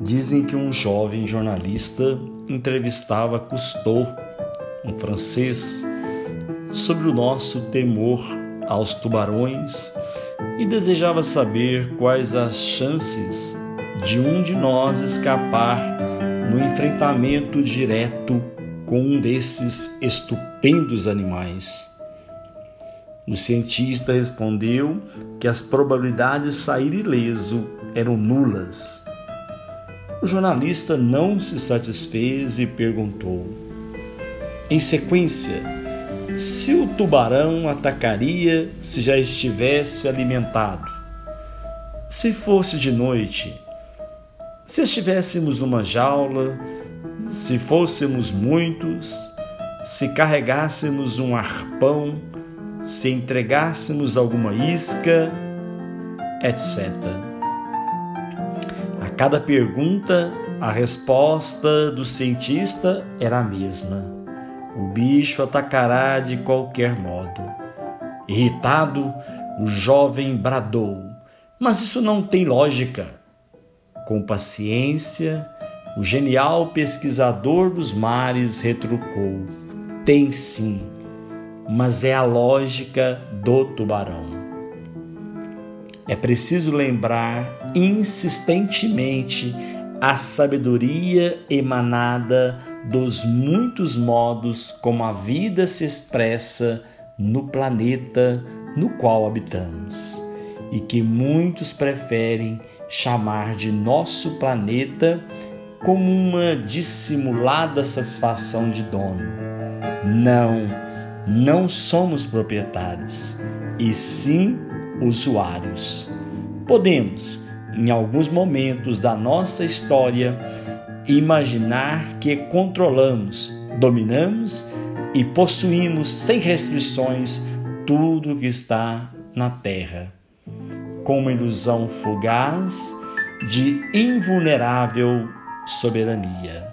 Dizem que um jovem jornalista entrevistava Cousteau, um francês, sobre o nosso temor aos tubarões e desejava saber quais as chances de um de nós escapar no enfrentamento direto com um desses estupendos animais. O cientista respondeu que as probabilidades de sair ileso eram nulas. O jornalista não se satisfez e perguntou: Em sequência, se o tubarão atacaria se já estivesse alimentado? Se fosse de noite, se estivéssemos numa jaula, se fôssemos muitos, se carregássemos um arpão, se entregássemos alguma isca, etc. Cada pergunta, a resposta do cientista era a mesma. O bicho atacará de qualquer modo. Irritado, o jovem bradou: Mas isso não tem lógica. Com paciência, o genial pesquisador dos mares retrucou: Tem sim, mas é a lógica do tubarão. É preciso lembrar insistentemente a sabedoria emanada dos muitos modos como a vida se expressa no planeta no qual habitamos e que muitos preferem chamar de nosso planeta como uma dissimulada satisfação de dono. Não, não somos proprietários, e sim usuários. Podemos, em alguns momentos da nossa história, imaginar que controlamos, dominamos e possuímos sem restrições tudo que está na Terra com uma ilusão fugaz de invulnerável soberania.